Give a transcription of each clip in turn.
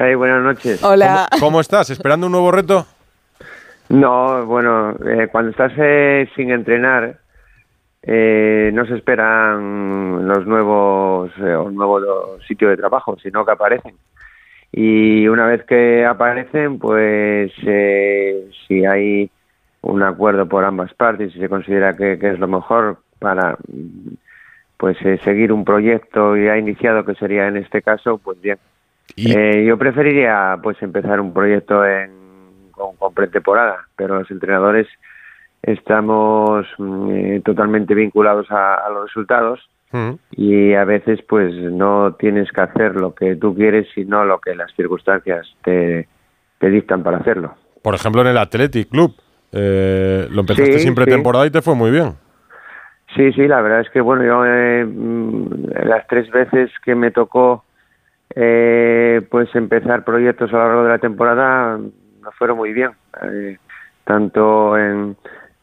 Hey, buenas noches. Hola. ¿Cómo, estás? ¿Esperando un nuevo reto? No, bueno, eh, cuando estás eh, sin entrenar, eh, no se esperan los nuevos eh, o nuevos sitios de trabajo, sino que aparecen. Y una vez que aparecen, pues eh, si hay un acuerdo por ambas partes y se considera que, que es lo mejor para pues eh, seguir un proyecto ya iniciado que sería en este caso, pues bien. Y- Eh, yo preferiría pues empezar un proyecto en, con, con pretemporada, pero los entrenadores estamos mm, eh, totalmente vinculados a, a los resultados Mm. y a veces pues no tienes que hacer lo que tú quieres, sino lo que las circunstancias te, te dictan para hacerlo. Por ejemplo, en el Athletic Club. Eh, lo empezaste Sí, sin sí. pretemporada y te fue muy bien. Sí, sí, la verdad es que bueno, yo eh, mm, las tres veces que me tocó eh, pues empezar proyectos a lo largo de la temporada me fueron muy bien, eh, tanto en,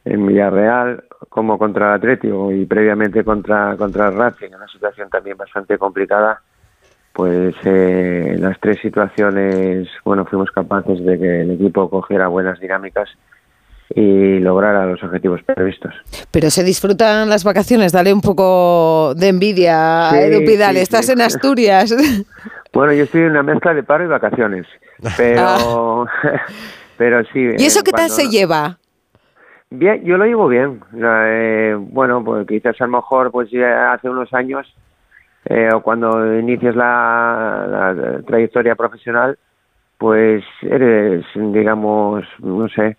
en Villarreal como contra el Atlético y previamente contra contra el Racing, en una situación también bastante complicada. Pues eh, en las tres situaciones, bueno, fuimos capaces de que el equipo cogiera buenas dinámicas y lograra los objetivos previstos. Pero se disfrutan las vacaciones, dale un poco de envidia a Edu Pidal, sí, estás sí. en Asturias. Bueno, yo estoy en una mezcla de paro y vacaciones, pero, pero sí. ¿Y eso qué tal se no- lleva? Bien, yo lo llevo bien. Eh, bueno, pues quizás a lo mejor pues ya hace unos años eh, o cuando inicias la, la trayectoria profesional, pues eres, digamos, no sé,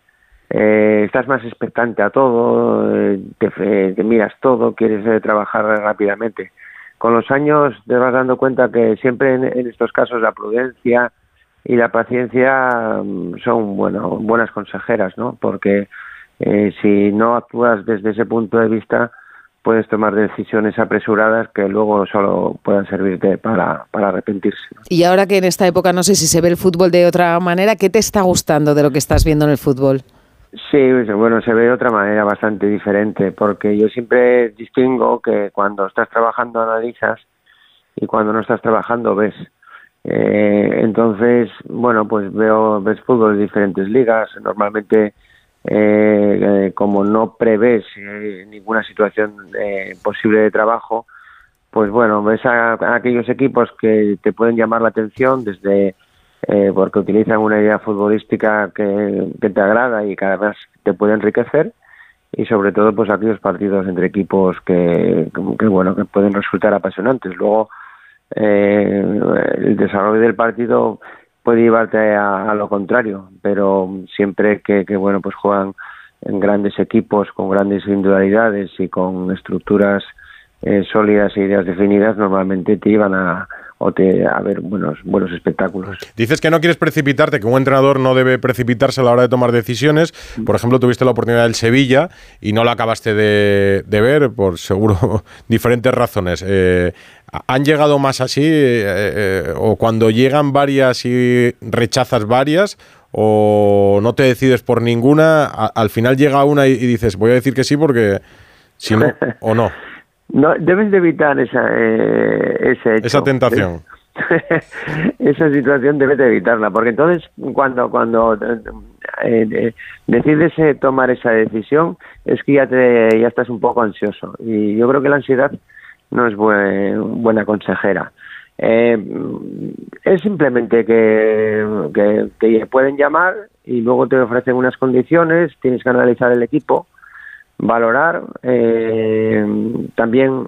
eh, estás más expectante a todo, te, fe- te miras todo, quieres eh, trabajar rápidamente. Con los años te vas dando cuenta que siempre en, estos casos la prudencia y la paciencia mm, son bueno, buenas consejeras, ¿no? Porque eh, si no actúas desde ese punto de vista, puedes tomar decisiones apresuradas que luego solo puedan servirte para, arrepentirse. Y ahora que en esta época no sé si se ve el fútbol de otra manera, ¿qué te está gustando de lo que estás viendo en el fútbol? Sí, bueno, se ve de otra manera bastante diferente, porque yo siempre distingo que cuando estás trabajando analizas y cuando no estás trabajando ves. Eh, entonces, bueno, pues veo ves fútbol de diferentes ligas. Normalmente, eh, eh, como no prevés eh, ninguna situación eh, posible de trabajo, pues bueno, ves a aquellos equipos que te pueden llamar la atención desde eh, porque utilizan una idea futbolística que, te agrada y que además te puede enriquecer y sobre todo pues aquellos partidos entre equipos que, que bueno que pueden resultar apasionantes. Luego eh, el desarrollo del partido puede llevarte a, a lo contrario pero siempre que, que bueno pues juegan en grandes equipos con grandes individualidades y con estructuras eh, sólidas e ideas definidas normalmente te llevan a o te, a ver buenos buenos espectáculos Dices que no quieres precipitarte, que un entrenador no debe precipitarse a la hora de tomar decisiones. Por ejemplo, tuviste la oportunidad del Sevilla y no la acabaste de, de ver por seguro diferentes razones. Eh, ¿Han llegado más así eh, eh, o cuando llegan varias y rechazas varias o no te decides por ninguna, a- al final llega una y, y dices voy a decir que sí porque si no o no? No, debes de evitar esa, eh, ese hecho. Esa tentación. esa situación debes de evitarla, porque entonces cuando cuando eh, eh, decides eh, tomar esa decisión es que ya te ya estás un poco ansioso y yo creo que la ansiedad no es buen- buena consejera. Eh, es simplemente que, que te pueden llamar y luego te ofrecen unas condiciones, tienes que analizar el equipo valorar eh, también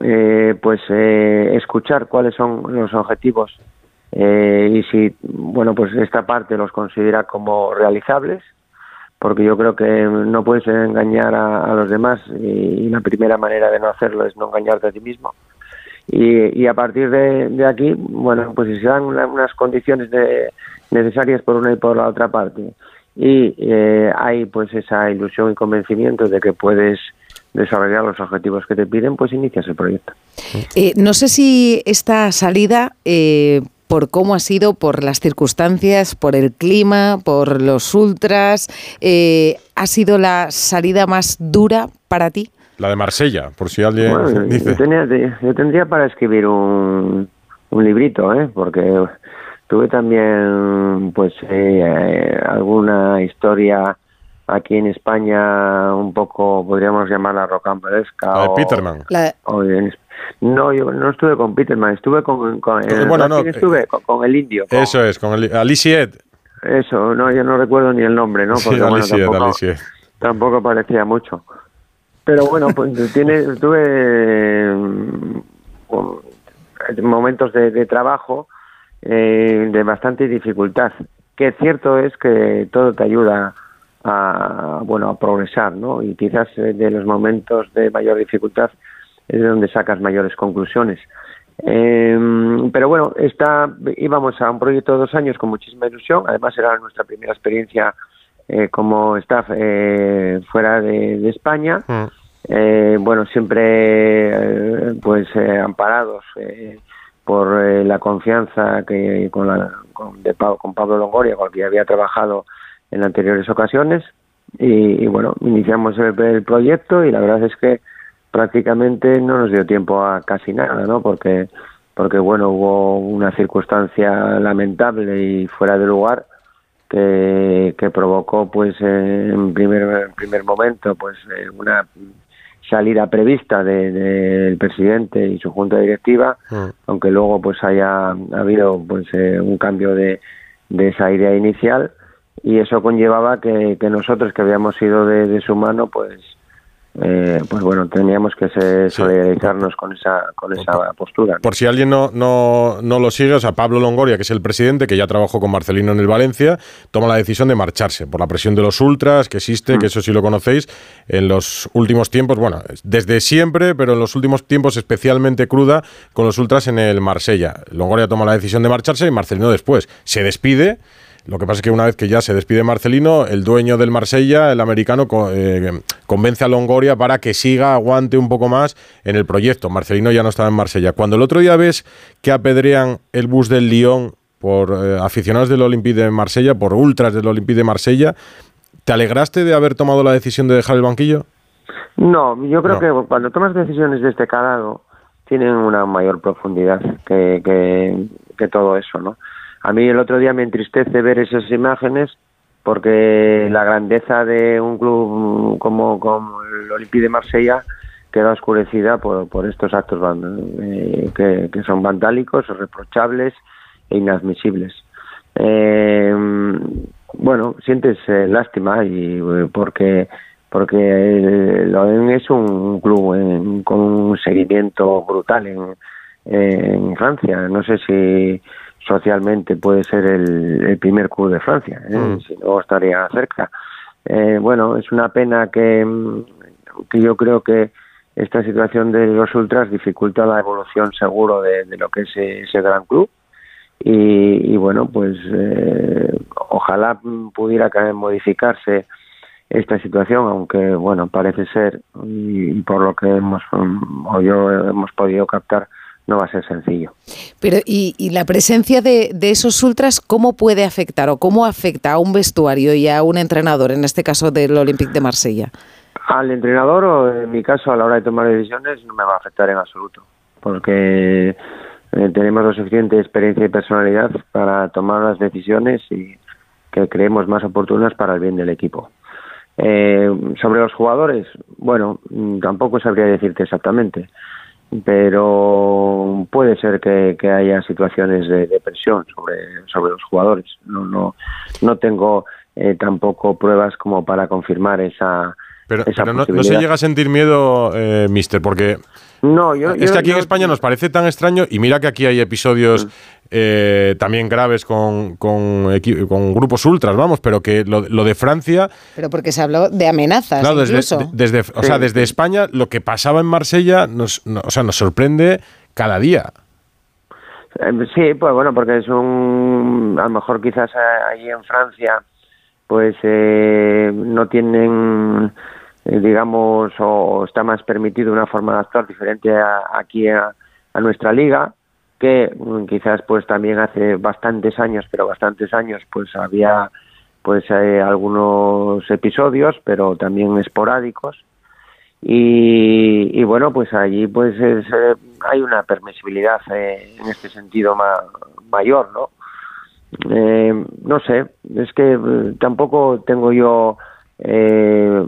eh, pues eh, escuchar cuáles son los objetivos eh, y si bueno pues esta parte los considera como realizables porque yo creo que no puedes engañar a, los demás y, la primera manera de no hacerlo es no engañarte a ti mismo. Y, y a partir de, de aquí bueno pues si se dan una- unas condiciones de- necesarias por una y por la otra parte y eh, hay pues esa ilusión y convencimiento de que puedes desarrollar los objetivos que te piden, pues inicias el proyecto. Eh, no sé si esta salida, eh, por cómo ha sido, por las circunstancias, por el clima, por los ultras, eh, ha sido la salida más dura para ti. La de Marsella, por si alguien Bueno, dice. yo, tenía- yo tendría para escribir un, un librito, ¿eh? porque tuve también pues eh, alguna historia aquí en España un poco podríamos llamarla rocambolesca la de Peterman. No yo no estuve con Peterman estuve con, con bueno, no, estuve eh, con, el indio. eso es con el Alicia eso no yo no recuerdo ni el nombre no Porque, tampoco, tampoco parecía mucho. Pero bueno pues tiene tuve momentos de, trabajo eh, de bastante dificultad. Que cierto es que todo te ayuda a, bueno, a progresar, ¿no? Y quizás eh, de los momentos de mayor dificultad es de donde sacas mayores conclusiones. Em, pero bueno, está, íbamos a un proyecto de dos años con muchísima ilusión. Además, era nuestra primera experiencia eh, como staff fuera de, España. Mm. bueno, siempre pues amparados por eh, la confianza que con, la, con, con Pablo Longoria, con el que había trabajado en anteriores ocasiones. Y, bueno, iniciamos el, proyecto y la verdad es que prácticamente no nos dio tiempo a casi nada, ¿no? Porque, porque bueno, hubo una circunstancia lamentable y fuera de lugar que, que provocó, pues, en primer, primer momento, pues, eh, una salida prevista del presidente y su junta directiva, mm. aunque luego pues haya habido pues eh, un cambio de, de, esa idea inicial y eso conllevaba que, que nosotros que habíamos sido de, de su mano pues eh, pues bueno, teníamos que solidarizarnos con esa, con esa postura. Por si alguien no, no, no, lo sigue, o sea, Pablo Longoria, que es el presidente, que ya trabajó con Marcelino en el Valencia, toma la decisión de marcharse por la presión de los ultras, que existe, mm. que eso sí lo conocéis, en los últimos tiempos, bueno, desde siempre, pero en los últimos tiempos especialmente cruda con los ultras en el Marsella. Longoria toma la decisión de marcharse y Marcelino después se despide lo que pasa es que una vez que ya se despide Marcelino, el dueño del Marsella, el americano, eh, convence a Longoria para que siga, aguante un poco más en el proyecto. Marcelino ya no estaba en Marsella. Cuando el otro día ves que apedrean el bus del Lyon por eh, aficionados del Olympique de Marsella, por ultras del Olympique de Marsella, ¿te alegraste de haber tomado la decisión de dejar el banquillo? No, yo creo que cuando tomas decisiones de este calado tienen una mayor profundidad que, que todo eso, ¿no? A mí el otro día me entristece ver esas imágenes porque la grandeza de un club como, el Olympique de Marsella queda oscurecida por, estos actos eh, que, son vandálicos, reprochables e inadmisibles. Eh, bueno, sientes eh, lástima y porque porque el es un club con un seguimiento brutal en, en Francia. No sé si socialmente puede ser el, primer club de Francia, ¿eh? mm. si no estaría cerca. Eh, bueno, es una pena que, que yo creo que esta situación de los ultras dificulta la evolución seguro de, lo que es ese gran club y, bueno, pues eh, ojalá pudiera modificarse esta situación, aunque bueno, parece ser, y, y por lo que hemos, o yo hemos podido captar, no va a ser sencillo. Pero, ¿y, la presencia de, esos ultras cómo puede afectar o cómo afecta a un vestuario y a un entrenador, en este caso del Olympique de Marsella? Al entrenador, o en mi caso, a la hora de tomar decisiones, no me va a afectar en absoluto, porque eh, tenemos la suficiente experiencia y personalidad para tomar las decisiones y que creemos más oportunas para el bien del equipo. Eh, sobre los jugadores, bueno, mm, tampoco sabría decirte exactamente pero puede ser que, haya situaciones de, presión sobre, sobre los jugadores. No, no, no tengo eh, tampoco pruebas como para confirmar esa. Pero, no, se llega a sentir miedo, eh, Mister, porque no, yo, es que aquí en España nos parece tan extraño y mira que aquí hay episodios mm. eh, también graves con, con, grupos ultras, vamos, pero que lo, de Francia... Pero porque se habló de amenazas Desde, desde, o sea, desde España lo que pasaba en Marsella nos, o sea, nos sorprende cada día. Eh, sí, pues bueno, porque es un... A lo mejor quizás allí en Francia pues eh, no tienen eh, digamos, o está más permitido una forma de actuar diferente aquí a, nuestra liga, que mm, quizás pues también hace bastantes años, pero bastantes años, pues había pues eh, algunos episodios, pero también esporádicos. Y, bueno, pues allí pues eh, hay una permisibilidad en este sentido mayor, ¿no? no sé, es que eh, tampoco tengo yo eh,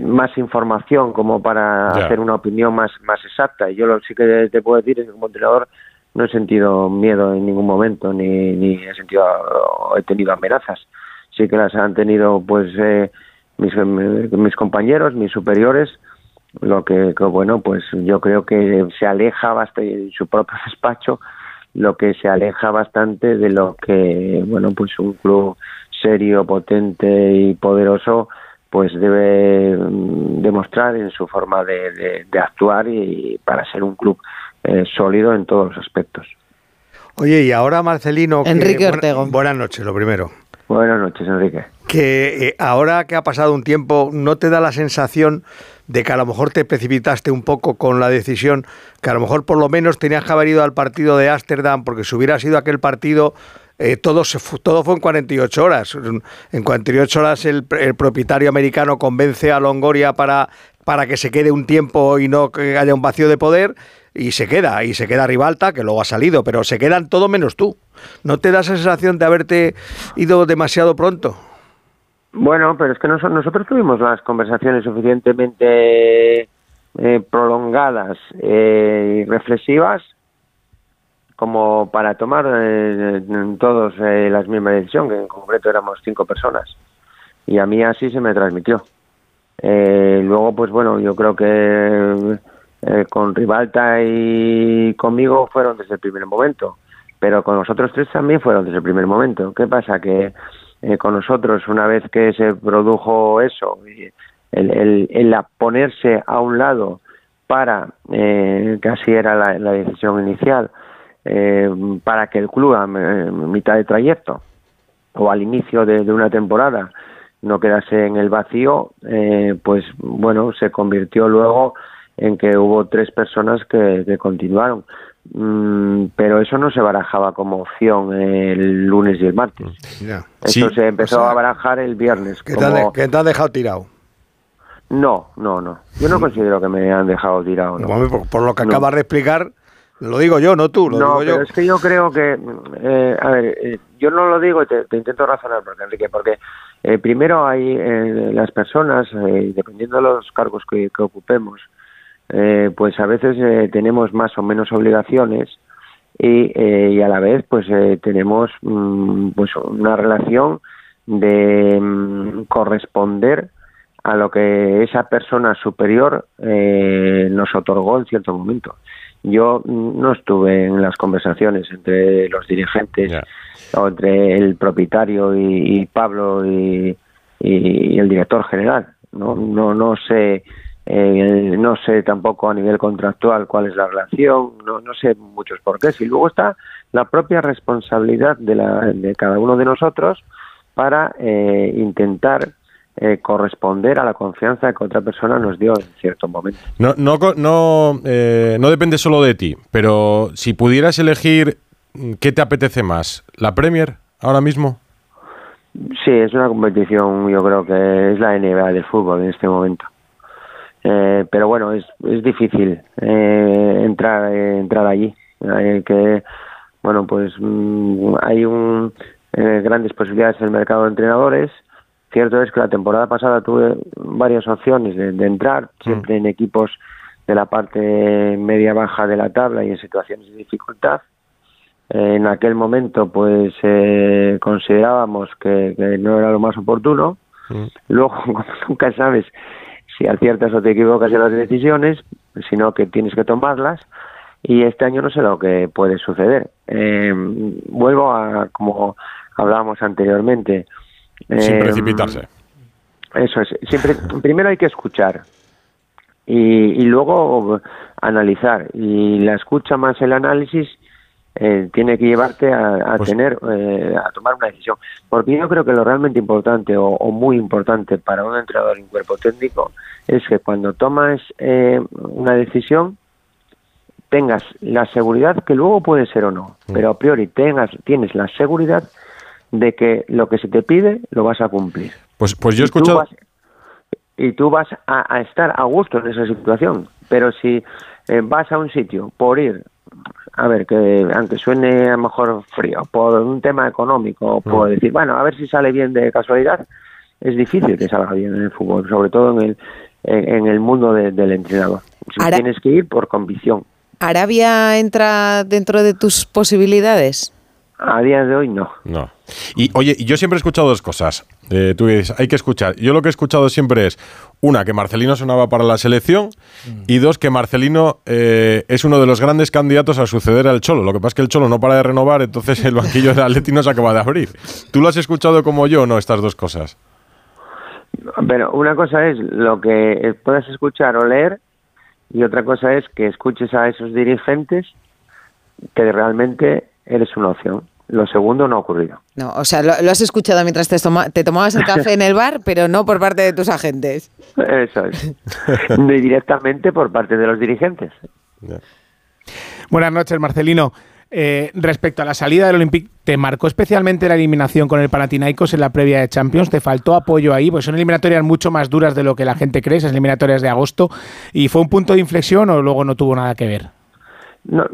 más información como para hacer una opinión más, más exacta. Yo lo sí que te puedo decir es que como entrenador no he sentido miedo en ningún momento, ni, ni he sentido, he tenido amenazas. Sí que las han tenido pues eh, mis, mis compañeros, mis superiores, lo que, bueno, pues yo creo que se aleja bastante en su propio despacho, lo que se aleja bastante de lo que, bueno, pues un club serio, potente y poderoso, pues debe mm, demostrar en su forma de, actuar y para ser un club eh, sólido en todos los aspectos. Oye, y ahora Marcelino... Enrique Ortega. buenas noches, lo primero. Buenas noches, Enrique. Que eh, ahora que ha pasado un tiempo, ¿no te da la sensación de que a lo mejor te precipitaste un poco con la decisión, que a lo mejor por lo menos tenías que haber ido al partido de Ámsterdam, porque si hubiera sido aquel partido eh, todo, se todo fue en 48 horas. En 48 horas el, propietario americano convence a Longoria para, para que se quede un tiempo y no que haya un vacío de poder y se queda, y se queda Rivalta, que luego ha salido, pero se quedan todo menos tú. ¿No te da esa sensación de haberte ido demasiado pronto? Bueno, pero es que nosotros tuvimos las conversaciones suficientemente eh, prolongadas eh, y reflexivas como para tomar eh, todos eh, las mismas decisión, que en concreto éramos cinco personas. Y a mí así se me transmitió. Eh, luego, pues bueno, yo creo que con Rivalta y conmigo fueron desde el primer momento, pero con los otros tres también fueron desde el primer momento. ¿Qué pasa? Que con nosotros, una vez que se produjo eso, el, el, el ponerse a un lado para, que así era la decisión inicial, eh, para que el club a mitad de trayecto o al inicio de, una temporada no quedase en el vacío, eh, pues bueno, se convirtió luego en que hubo tres personas que, continuaron. Mm, pero eso no se barajaba como opción el lunes y el martes. Eso se empezó a barajar el viernes. ¿Qué, te, han dejado tirado? No, no, no. Yo no considero que me han dejado tirado. Por, lo que acabas de explicar, lo digo yo, no tú, lo no, digo pero es que yo creo que, eh, a ver, eh, yo no lo digo y te, intento razonar, porque Enrique, porque eh, primero hay las personas, dependiendo de los cargos que, ocupemos, pues a veces tenemos más o menos obligaciones y, a la vez pues tenemos mm, pues una relación de mm, corresponder a lo que esa persona superior nos otorgó en cierto momento. Yo no estuve en las conversaciones entre los dirigentes o entre el propietario y, Pablo y, el director general. No, no, no sé. Eh, no sé tampoco a nivel contractual cuál es la relación, no, no sé muchos porqués. Y luego está la propia responsabilidad de, la, de cada uno de nosotros para eh, intentar eh, corresponder a la confianza que otra persona nos dio en cierto momento. No, no, no, eh, no depende solo de ti, pero si pudieras elegir, ¿qué te apetece más? ¿La Premier ahora mismo? Sí, es una competición, yo creo que es la NBA del fútbol en este momento. Eh, pero bueno, es, es difícil entrar entrar allí. que bueno, pues mm, hay un, grandes posibilidades en el mercado de entrenadores Cierto es que la temporada pasada tuve varias opciones de, entrar, mm. siempre en equipos de la parte media-baja de la tabla y en situaciones de dificultad. en aquel momento, pues eh, considerábamos que, no era lo más oportuno. Mm. Luego, nunca sabes si aciertas o te equivocas en las decisiones, sino que tienes que tomarlas. Y este año no sé lo que puede suceder. Eh, vuelvo a, como hablábamos anteriormente, sin em, precipitarse. Eso es. Siempre, primero hay que escuchar y, luego analizar. Y la escucha más el análisis eh, tiene que llevarte a, pues tener, eh, a tomar una decisión. Porque yo creo que lo realmente importante o, muy importante para un entrenador un cuerpo técnico es que cuando tomas eh, una decisión tengas la seguridad que luego puede ser o no, mm. pero a priori tengas, tienes la seguridad de que lo que se te pide lo vas a cumplir. Pues, pues yo he escuchado... Y tú vas, a, estar a gusto en esa situación, pero si eh, vas a un sitio por ir a ver, que aunque suene a lo mejor frío, por un tema económico, puedo decir, bueno, a ver si sale bien de casualidad, es difícil que salga bien en el fútbol, sobre todo en el, en, el mundo del entrenador. tienes que ir por convicción. ¿Arabia entra dentro de tus posibilidades? A día de hoy no. No. Y oye, yo siempre he escuchado dos cosas. Eh, tú dices, hay que escuchar. Yo lo que he escuchado siempre es, una, que Marcelino sonaba para la selección mm. y dos, que Marcelino eh, es uno de los grandes candidatos a suceder al Cholo. Lo que pasa es que el Cholo no para de renovar, entonces el banquillo del Atleti no se acaba de abrir. ¿Tú lo has escuchado como yo o no, estas dos cosas? Pero una cosa es lo que puedas escuchar o leer y otra cosa es que escuches a esos dirigentes que realmente eres una opción. Lo segundo no ha ocurrido. No, o sea, lo, has escuchado mientras te, te, tomabas el café en el bar, pero no por parte de tus agentes. Eso es. Ni directamente por parte de los dirigentes. Buenas noches, Marcelino. Eh, respecto a la salida del Olympique, ¿te marcó especialmente la eliminación con el Panathinaikos en la previa de Champions? ¿Te faltó apoyo ahí? Pues son eliminatorias mucho más duras de lo que la gente cree, esas eliminatorias de agosto. ¿Y fue un punto de inflexión o luego no tuvo nada que ver? No,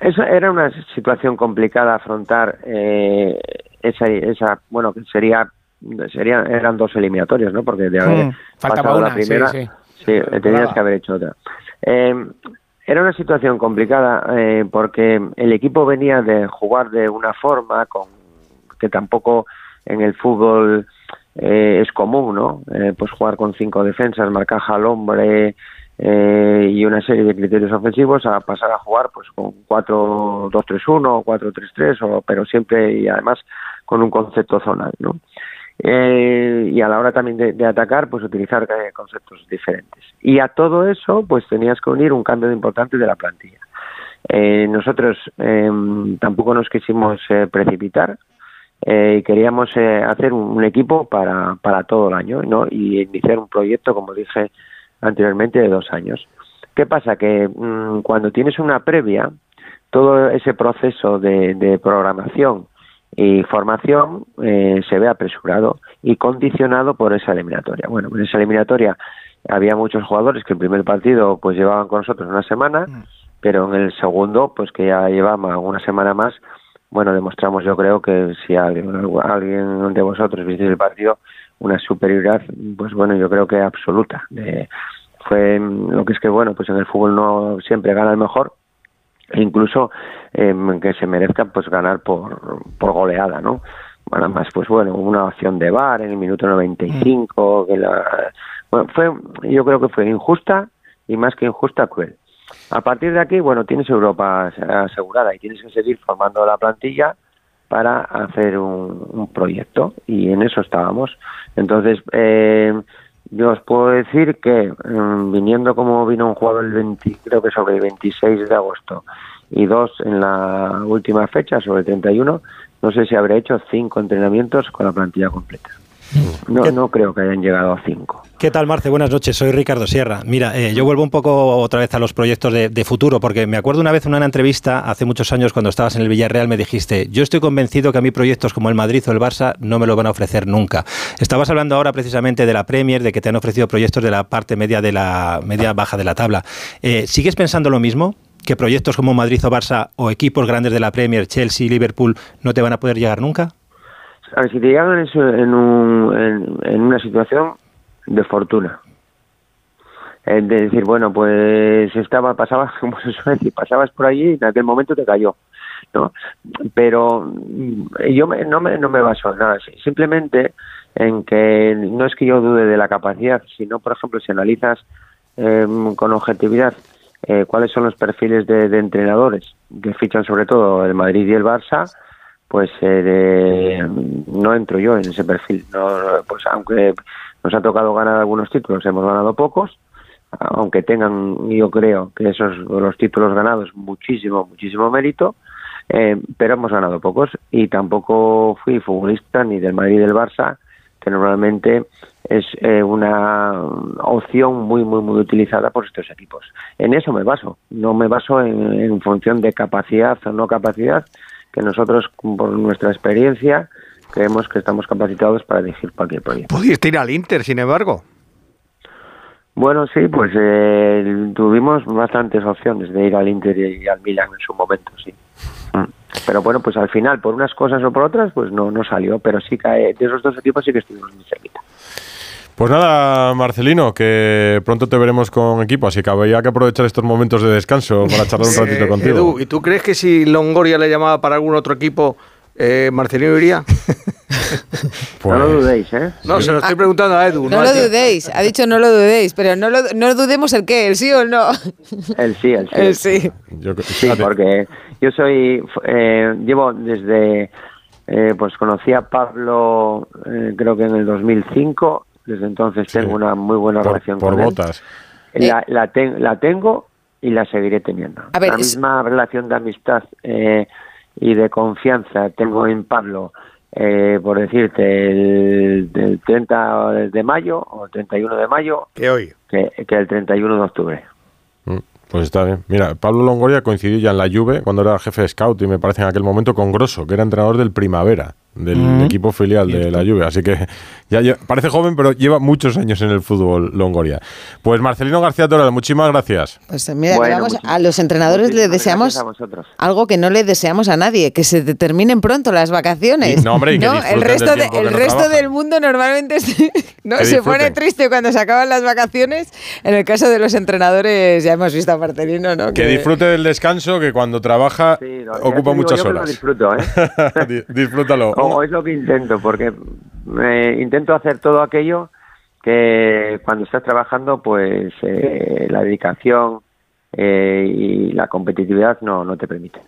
eso era una situación complicada afrontar eh, esa, esa, bueno, que sería, sería, eran dos eliminatorias, ¿no? Porque de haber hmm, pasado la primera, sí, tenías que haber hecho otra. Eh, era una situación complicada eh, porque el equipo venía de jugar de una forma con que tampoco en el fútbol eh, es común, ¿no? Eh, pues jugar con cinco defensas, marcaja al hombre, eh, y una serie de criterios ofensivos a pasar a jugar pues con 4-2-3-1 o 4-3-3 pero siempre y además con un concepto zonal ¿no? Eh, y a la hora también de, atacar pues utilizar eh, conceptos diferentes y a todo eso pues tenías que unir un cambio importante de la plantilla nosotros em, tampoco nos quisimos precipitar y queríamos hacer un, un, equipo para, para todo el año ¿no? y iniciar un proyecto como dije anteriormente de dos años. ¿Qué pasa? Que mm, cuando tienes una previa, todo ese proceso de, programación y formación eh, se ve apresurado y condicionado por esa eliminatoria. Bueno, en esa eliminatoria había muchos jugadores que el primer partido pues llevaban con nosotros una semana, mm. pero en el segundo, pues que ya llevaba una semana más, bueno, demostramos yo creo que si alguien, alguien de vosotros viste el partido, una superioridad, pues bueno, yo creo que absoluta. fue lo que es que, bueno, pues en el fútbol no siempre gana el mejor, e incluso em, que se merezca pues ganar por, por goleada, ¿no? Bueno, más, pues bueno, una opción de bar en el minuto 95, que la, bueno, fue, yo creo que fue injusta y más que injusta, cruel. A partir de aquí, bueno, tienes Europa asegurada y tienes que seguir formando la plantilla para hacer un, proyecto y en eso estábamos. Entonces, eh, yo os puedo decir que mm, viniendo como vino un jugador el 20, creo que sobre el 26 de agosto y dos en la última fecha, sobre el 31, no sé si habré hecho cinco entrenamientos con la plantilla completa. No, no creo que hayan llegado a cinco. ¿Qué tal, Marce? Buenas noches, soy Ricardo Sierra. Mira, eh, yo vuelvo un poco otra vez a los proyectos de, futuro, porque me acuerdo una vez en una entrevista hace muchos años cuando estabas en el Villarreal, me dijiste, yo estoy convencido que a mí proyectos como el Madrid o el Barça no me lo van a ofrecer nunca. Estabas hablando ahora precisamente de la Premier, de que te han ofrecido proyectos de la parte media de la media baja de la tabla. Eh, ¿Sigues pensando lo mismo? ¿Que proyectos como Madrid o Barça o equipos grandes de la Premier, Chelsea, Liverpool, no te van a poder llegar nunca? A ver, si te llegan en, un, en, una situación de fortuna, de decir, bueno, pues estaba, pasaba, como se suele decir, pasabas por allí y en aquel momento te cayó, ¿no? Pero mm, yo no, me, no me baso en nada, simplemente en que no es que yo dude de la capacidad, sino, por ejemplo, si analizas em, con objetividad eh, cuáles son los perfiles de, de entrenadores que fichan sobre todo el Madrid y el Barça, pues eh, no entro yo en ese perfil. No, pues aunque nos ha tocado ganar algunos títulos, hemos ganado pocos, aunque tengan, yo creo que esos los títulos ganados muchísimo, muchísimo mérito, eh, pero hemos ganado pocos y tampoco fui futbolista ni del Madrid ni del Barça, que normalmente es eh, una opción muy, muy, muy utilizada por estos equipos. En eso me baso, no me baso en, en función de capacidad o no capacidad, que nosotros, por nuestra experiencia, creemos que estamos capacitados para dirigir cualquier proyecto. ¿Pudiste ir al Inter, sin embargo? Bueno, sí, pues eh, tuvimos bastantes opciones de ir al Inter y al Milan en su momento, sí. Mm. Pero bueno, pues al final, por unas cosas o por otras, pues no, no salió. Pero sí que de esos dos equipos sí que estuvimos muy cerquita. Pues nada, Marcelino, que pronto te veremos con equipo, así que habría que aprovechar estos momentos de descanso para charlar un ratito Eh, contigo. Edu, ¿y tú crees que si Longoria le llamaba para algún otro equipo, eh, Marcelino iría? Pues- No lo dudéis, ¿eh? No, se lo estoy preguntando a Edu. No lo dudéis, ha dicho no lo dudéis, pero no lo, no dudemos el qué, el sí o el no. El sí, el sí. El sí. Yo- Sí, porque yo soy, eh, llevo desde, eh, pues conocí a Pablo, eh, creo que en el 2005, desde entonces Sí. tengo una muy buena por, relación por con él. botas. La, la, ten- la tengo y la seguiré teniendo. A ver, la es- misma relación de amistad eh, y de confianza tengo en Pablo, eh, por decirte, el, del 30 de mayo o el 31 de mayo Que hoy. que, que el 31 de octubre. Mm, Pues está bien. Mira, Pablo Longoria coincidió ya en la Juve cuando era jefe de scout y me parece en aquel momento con Grosso, que era entrenador del Primavera, del Mm. equipo filial de la Juve. Así que ya, lle- parece joven, pero lleva muchos años en el fútbol Longoria. Pues Marcelino García Toral, muchísimas gracias. Pues mira, que Bueno, vamos, a los entrenadores le muchísimas deseamos a algo que no le deseamos a nadie, que se te terminen pronto las vacaciones. Y- no, hombre, y que el disfruten resto, del de- que el no resto del mundo normalmente se, no, Que se pone triste cuando se acaban las vacaciones. En el caso de los entrenadores, ya hemos visto a Marcelino, ¿no? Que disfrute del descanso, que cuando trabaja Sí, te ocupa muchas que horas. disfruto, ¿eh? Di- Disfrútalo. O es lo que intento, porque eh, intento hacer todo aquello que cuando estás trabajando, pues eh, la dedicación eh, y la competitividad no, no te permiten.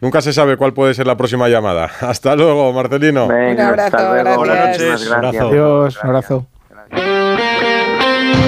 Nunca se sabe cuál puede ser la próxima llamada. Hasta luego, Marcelino. Venga, abrazo, hasta luego. gracias. Muchísimas Buenas noches. gracias. Abrazo. Adiós, un abrazo.